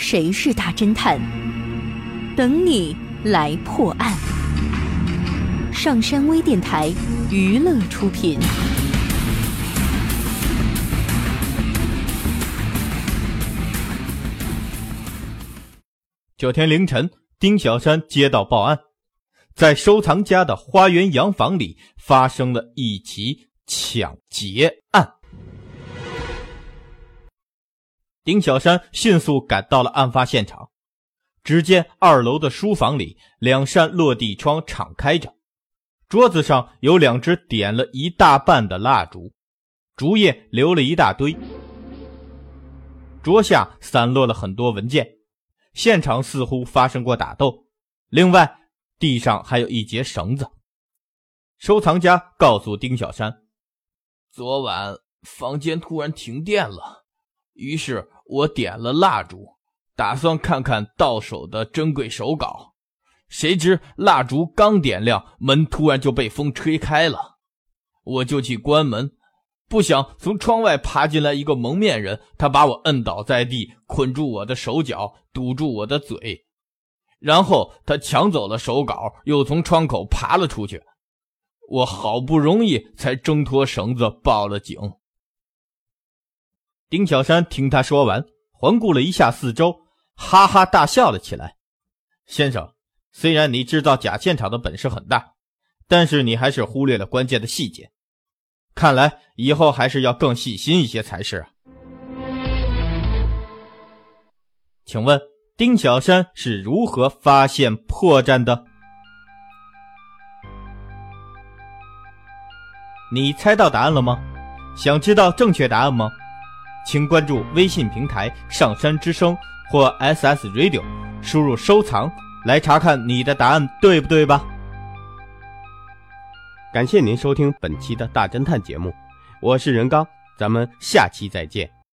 谁是大侦探？等你来破案。上山微电台娱乐出品。这天凌晨，丁小山接到报案，在收藏家的花园洋房里发生了一起抢劫案。丁小山迅速赶到了案发现场，只见二楼的书房里两扇落地窗敞开着，桌子上有两只点了一大半的蜡烛，烛叶留了一大堆，桌下散落了很多文件。现场似乎发生过打斗，另外地上还有一截绳子。收藏家告诉丁小山，昨晚房间突然停电了，于是我点了蜡烛，打算看看到手的珍贵手稿。谁知蜡烛刚点亮，门突然就被风吹开了，我就去关门。不想从窗外爬进来一个蒙面人，他把我摁倒在地，捆住我的手脚，堵住我的嘴，然后他抢走了手稿，又从窗口爬了出去。我好不容易才挣脱绳子，报了警。丁小山听他说完，环顾了一下四周，哈哈大笑了起来。先生，虽然你制造假现场的本事很大，但是你还是忽略了关键的细节。看来以后还是要更细心一些才是啊！请问丁小山是如何发现破绽的？你猜到答案了吗？想知道正确答案吗？请关注微信平台“上山之声”或 SS Radio，输入“收藏”来查看你的答案对不对吧？感谢您收听本期的大侦探节目，我是任刚，咱们下期再见。